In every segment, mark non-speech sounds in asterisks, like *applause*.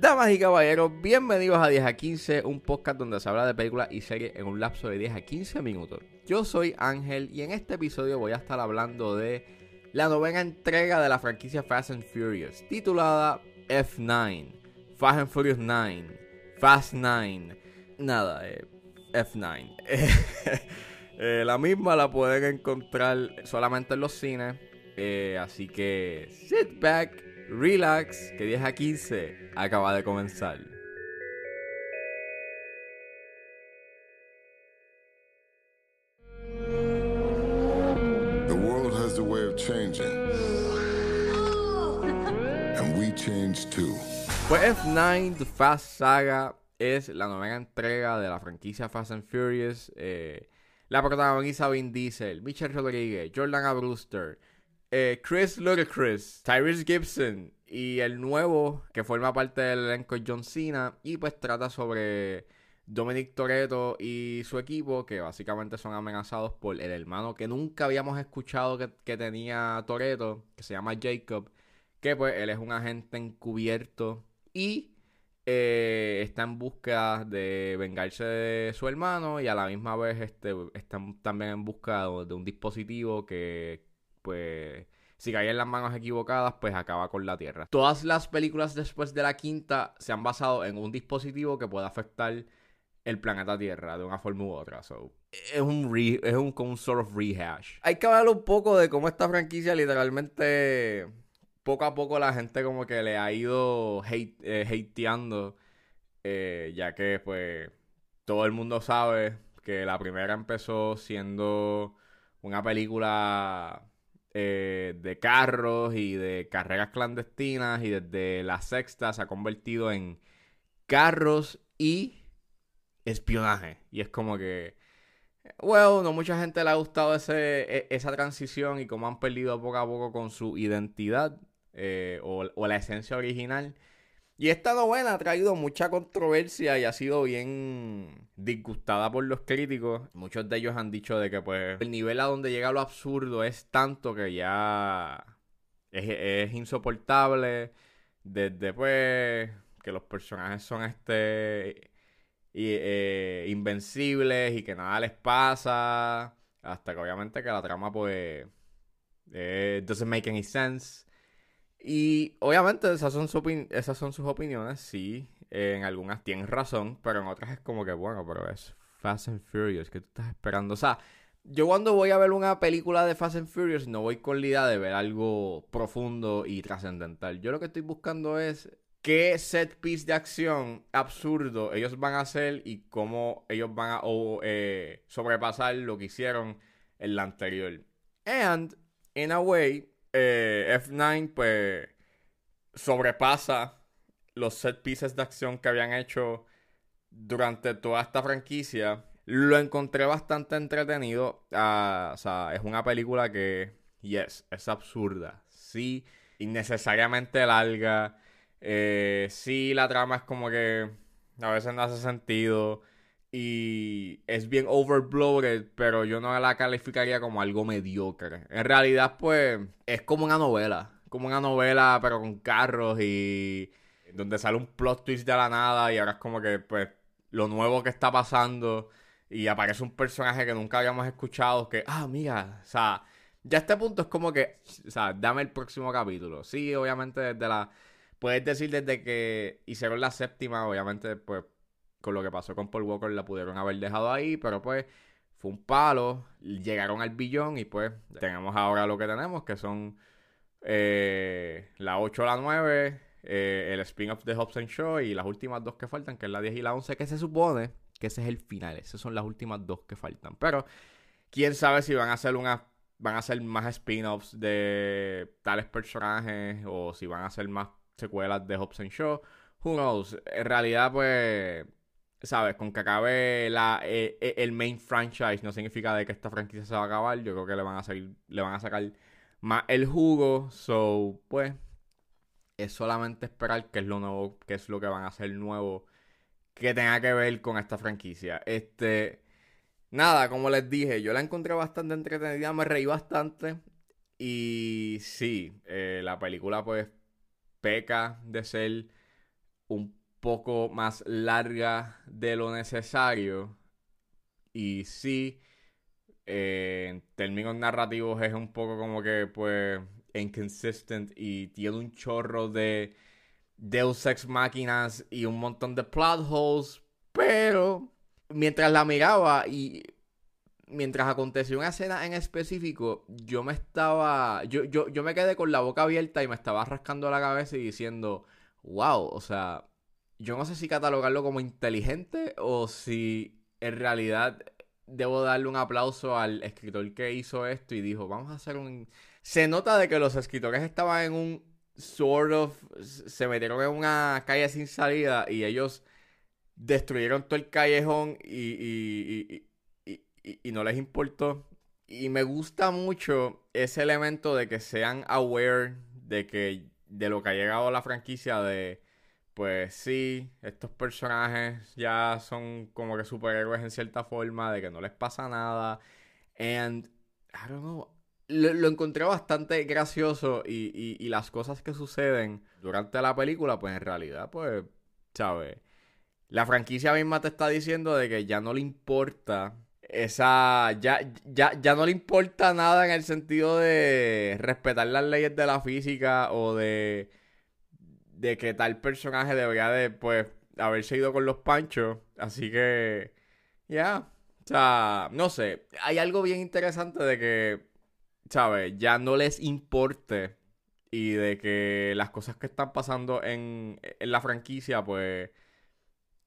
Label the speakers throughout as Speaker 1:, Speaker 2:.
Speaker 1: Damas y caballeros, bienvenidos a 10 a 15, un podcast donde se habla de películas y series en un lapso de 10 a 15 minutos. Yo soy Ángel y en este episodio voy a estar hablando de la novena entrega de la franquicia Fast and Furious, titulada F9, Fast and Furious 9, Fast 9, nada, eh, F9. *laughs* Eh, la misma la pueden encontrar solamente en los cines, eh, así que sit back, relax, que 10 a 15 acaba de comenzar.
Speaker 2: The world has a way of changing. *gasps* And we change too.
Speaker 1: Pues F9 The Fast Saga es la novena entrega de la franquicia Fast and Furious. eh, la protagoniza Vin Diesel, Michelle Rodríguez, Jordan. Brewster, eh, Chris Ludacris, Tyrese Gibson y el nuevo que forma parte del elenco John Cena. Y pues trata sobre Dominic Toretto y su equipo que básicamente son amenazados por el hermano que nunca habíamos escuchado que, que tenía Toretto, que se llama Jacob. Que pues él es un agente encubierto y eh, está en búsqueda de vengarse de su hermano y a la misma vez este, también en busca de, un dispositivo que pues si cae en las manos equivocadas pues acaba con la Tierra. Todas las películas después de la quinta se han basado en un dispositivo que puede afectar el planeta Tierra de una forma u otra. So, es un, re- es un, un sort of rehash. Hay que hablar un poco de cómo esta franquicia literalmente poco a poco la gente como que le ha ido hate, eh, hateando, eh, ya que pues todo el mundo sabe que la primera empezó siendo una película eh, de carros y de carreras clandestinas y desde la sexta se ha convertido en carros y espionaje. Y es como que, well, no mucha gente le ha gustado ese, e- esa transición y cómo han perdido poco a poco con su identidad eh, o, la esencia original. Y esta novela ha traído mucha controversia y ha sido bien disgustada por los críticos. Muchos de ellos han dicho de que pues el nivel a donde llega lo absurdo es tanto que ya es, insoportable. Desde pues que los personajes son este eh, invencibles y que nada les pasa. Hasta que obviamente que la trama pues eh, doesn't make any sense. Y obviamente esas son, su esas son sus opiniones, sí. en algunas tienen razón, pero en otras es como que, bueno, pero es Fast and Furious, que tú estás esperando? O sea, yo cuando voy a ver una película de Fast and Furious no voy con la idea de ver algo profundo y trascendental. Yo lo que estoy buscando es qué set piece de acción absurdo ellos van a hacer y cómo ellos van a o, eh, sobrepasar lo que hicieron en la anterior. And, in a way, eh, F9 pues sobrepasa los set pieces de acción que habían hecho durante toda esta franquicia. Lo encontré bastante entretenido. Ah, o sea, es una película que, yes, es absurda. Sí, innecesariamente larga. Eh, sí, la trama es como que a veces no hace sentido. Y es bien overbloated, pero yo no la calificaría como algo mediocre. En realidad, pues, es como una novela. Como una novela, pero con carros y donde sale un plot twist de la nada y ahora es como que, pues, lo nuevo que está pasando y aparece un personaje que nunca habíamos escuchado que, ah, mira, o sea, ya a este punto es como que, o sea, dame el próximo capítulo. Sí, obviamente desde la, puedes decir desde que hicieron la séptima, obviamente, pues, con lo que pasó con Paul Walker la pudieron haber dejado ahí, pero pues fue un palo, llegaron al billón y pues tenemos ahora lo que tenemos, que son eh, la 8 o la 9, eh, el spin-off de Hobbs and Shaw y las últimas dos que faltan, que es la 10 y la 11, que se supone que ese es el final, esas son las últimas dos que faltan, pero quién sabe si van a hacer una van a hacer más spin-offs de tales personajes o si van a hacer más secuelas de Hobbs and Shaw. Who knows? En realidad, pues, sabes, con que acabe la, eh, eh, el main franchise no significa de que esta franquicia se va a acabar. Yo creo que le van a salir, le van a sacar más el jugo. So, pues, es solamente esperar qué es lo nuevo, qué es lo que van a hacer nuevo que tenga que ver con esta franquicia. Este, nada, como les dije, yo la encontré bastante entretenida, me reí bastante. Y sí, eh, la película pues peca de ser un poco más larga de lo necesario. Y sí, eh, en términos narrativos es un poco como que pues inconsistent y tiene un chorro de Deus Ex Máquinas y un montón de plot holes, pero mientras la miraba y mientras aconteció una escena en específico, yo me estaba. Yo, yo, yo me quedé con la boca abierta y me estaba rascando la cabeza y diciendo, wow, o sea, yo no sé si catalogarlo como inteligente o si en realidad debo darle un aplauso al escritor que hizo esto y dijo, vamos a hacer un... Se nota de que los escritores estaban en un sort of... Se metieron en una calle sin salida y ellos destruyeron todo el callejón y, y, y, y, no les importó. Y me gusta mucho ese elemento de que sean aware de que de lo que ha llegado la franquicia de pues sí, estos personajes ya son como que superhéroes en cierta forma, de que no les pasa nada. And I don't know, lo, encontré bastante gracioso y, y, y, las cosas que suceden durante la película, pues en realidad, pues, ¿sabes? La franquicia misma te está diciendo de que ya no le importa esa. Ya, ya, ya no le importa nada en el sentido de respetar las leyes de la física o de. De que tal personaje debería de, pues, haberse ido con los panchos. Así que. Ya. O sea, no sé. Hay algo bien interesante de que. ¿Sabes? Ya no les importe. Y de que las cosas que están pasando en, en la franquicia, pues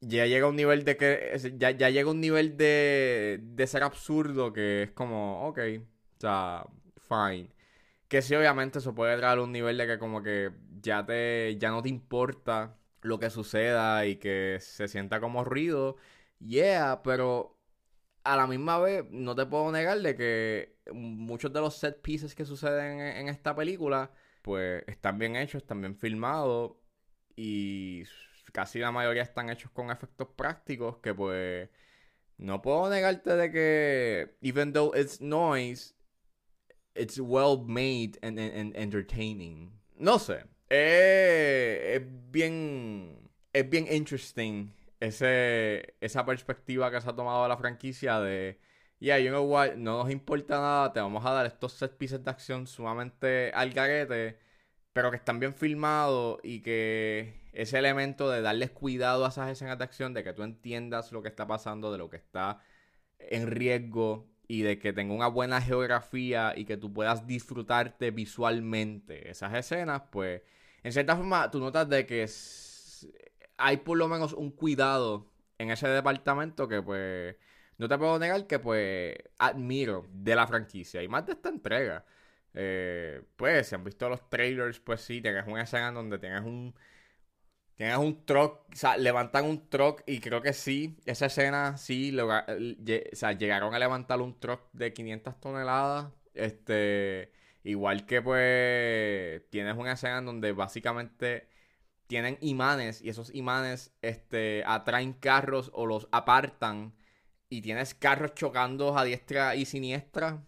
Speaker 1: ya llega un nivel de que. Ya, ya llega un nivel de, de ser absurdo que es como, ok, o sea, fine. Que sí, obviamente, eso puede traer un nivel de que como que ya te. ya no te importa lo que suceda y que se sienta como ruido. Yeah, pero a la misma vez no te puedo negar de que muchos de los set pieces que suceden en, en esta película, pues están bien hechos, están bien filmados y casi la mayoría están hechos con efectos prácticos que pues no puedo negarte de que even though it's noise it's well made and, entertaining no sé es bien es bien interesting ese, esa perspectiva que se ha tomado la franquicia de yeah, you know what, no nos importa nada, te vamos a dar estos set pieces de acción sumamente al garete, pero que están bien filmados y que ese elemento de darles cuidado a esas escenas de acción, de que tú entiendas lo que está pasando, de lo que está en riesgo y de que tenga una buena geografía y que tú puedas disfrutarte visualmente esas escenas, pues en cierta forma tú notas de que hay por lo menos un cuidado en ese departamento que pues no te puedo negar que pues admiro de la franquicia y más de esta entrega. Eh, pues si han visto los trailers, pues sí, tienes una escena donde tienes un Tienes un truck, o sea, levantan un truck y creo que sí, esa escena sí, o sea, llegaron a levantar un truck de 500 toneladas. Este, igual que pues tienes una escena en donde básicamente tienen imanes y esos imanes este, atraen carros o los apartan y tienes carros chocando a diestra y siniestra.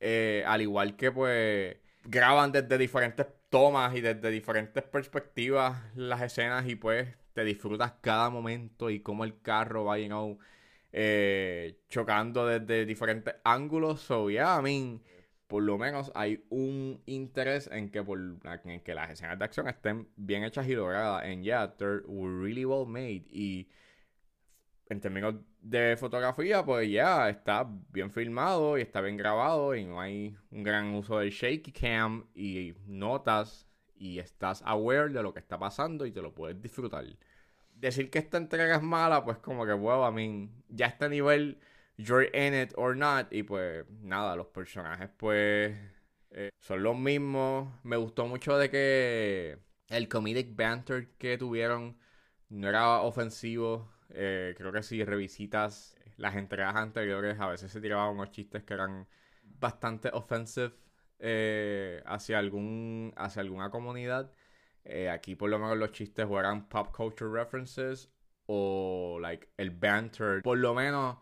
Speaker 1: Eh, al igual que pues graban desde diferentes tomas y desde diferentes perspectivas las escenas y pues te disfrutas cada momento y cómo el carro va, you eh, chocando desde diferentes ángulos. So, yeah, I mean, por lo menos hay un interés en que, por, en que las escenas de acción estén bien hechas y logradas. And yeah, they're really well made. Y en términos de fotografía, pues ya está bien filmado y está bien grabado y no hay un gran uso del shaky cam y notas y estás aware de lo que está pasando y te lo puedes disfrutar. Decir que esta entrega es mala, pues como que, bueno, a mí ya está a nivel you're in it or not y pues nada, los personajes pues eh, son los mismos. Me gustó mucho de que el comedic banter que tuvieron no era ofensivo eh, creo que si revisitas las entregas anteriores, a veces se tiraban unos chistes que eran bastante offensive eh, hacia, algún, hacia alguna comunidad. Aquí por lo menos los chistes eran pop culture references o like el banter. Por lo menos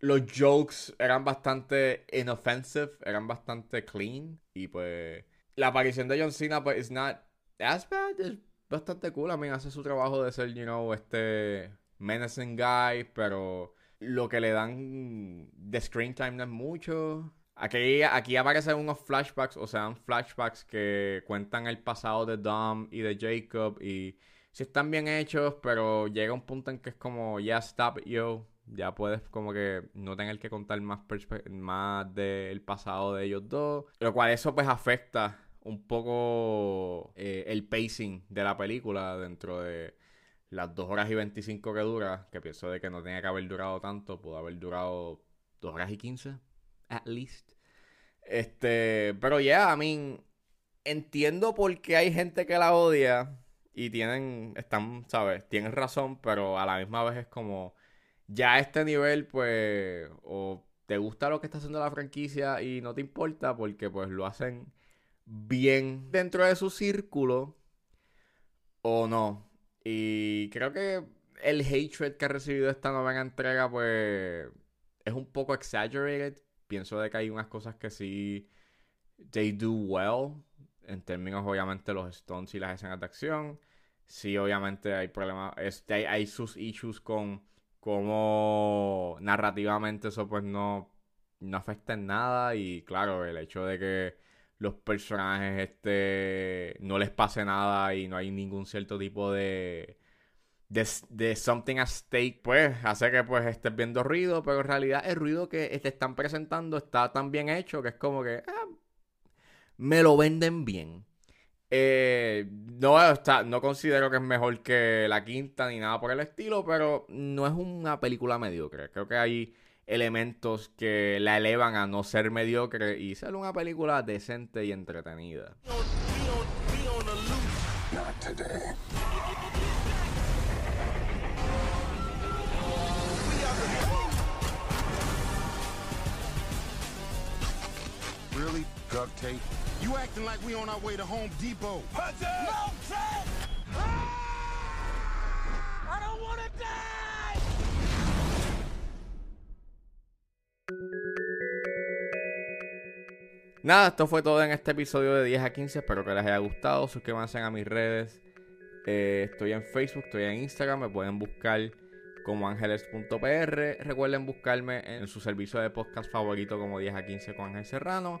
Speaker 1: los jokes eran bastante inoffensive, eran bastante clean. Y pues la aparición de John Cena, pues, is not as bad. Es bastante cool. A mí hace su trabajo de ser, you know, este menacing guy, pero lo que le dan de screen time no es mucho. Aquí, aquí aparecen unos flashbacks, o sea, flashbacks que cuentan el pasado de Dom y de Jacob y si están bien hechos, pero llega un punto en que es como, ya stop yo, ya puedes como que no tener que contar más, más del pasado de ellos dos, lo cual eso pues afecta un poco eh, el pacing de la película dentro de las 2 horas y 25 que dura, que pienso de que no tenía que haber durado tanto, pudo haber durado 2 horas y 15, at least. Este, pero ya, yeah, I mean, entiendo por qué hay gente que la odia y tienen, están, ¿sabes? Tienen razón, pero a la misma vez es como, ya a este nivel, pues, o te gusta lo que está haciendo la franquicia y no te importa porque pues lo hacen bien dentro de su círculo o no. Y creo que el hatred que ha recibido esta nueva entrega, pues, es un poco exaggerated. Pienso de que hay unas cosas que sí, they do well. En términos, obviamente, los stunts y las escenas de acción. Sí, obviamente hay problemas, este, hay, sus issues con cómo narrativamente eso pues no, no afecta en nada. Y claro, el hecho de que los personajes este no les pase nada y no hay ningún cierto tipo de de, something at stake, pues hace que pues estés viendo ruido, pero en realidad el ruido que te están presentando está tan bien hecho que es como que ah, me lo venden bien. Eh, no, está, no considero que es mejor que la quinta ni nada por el estilo, pero no es una película mediocre. Creo que hay elementos que la elevan a no ser mediocre y ser una película decente y entretenida.
Speaker 2: You acting like we on our way to Home Depot. No, Ah! I don't want to die!
Speaker 1: Nada, esto fue todo en este episodio de 10 a 15. Espero que les haya gustado. Suscríbanse a mis redes. Eh, estoy en Facebook, estoy en Instagram. Me pueden buscar como ángeles.pr. Recuerden buscarme en su servicio de podcast favorito como 10 a 15 con Ángel Serrano.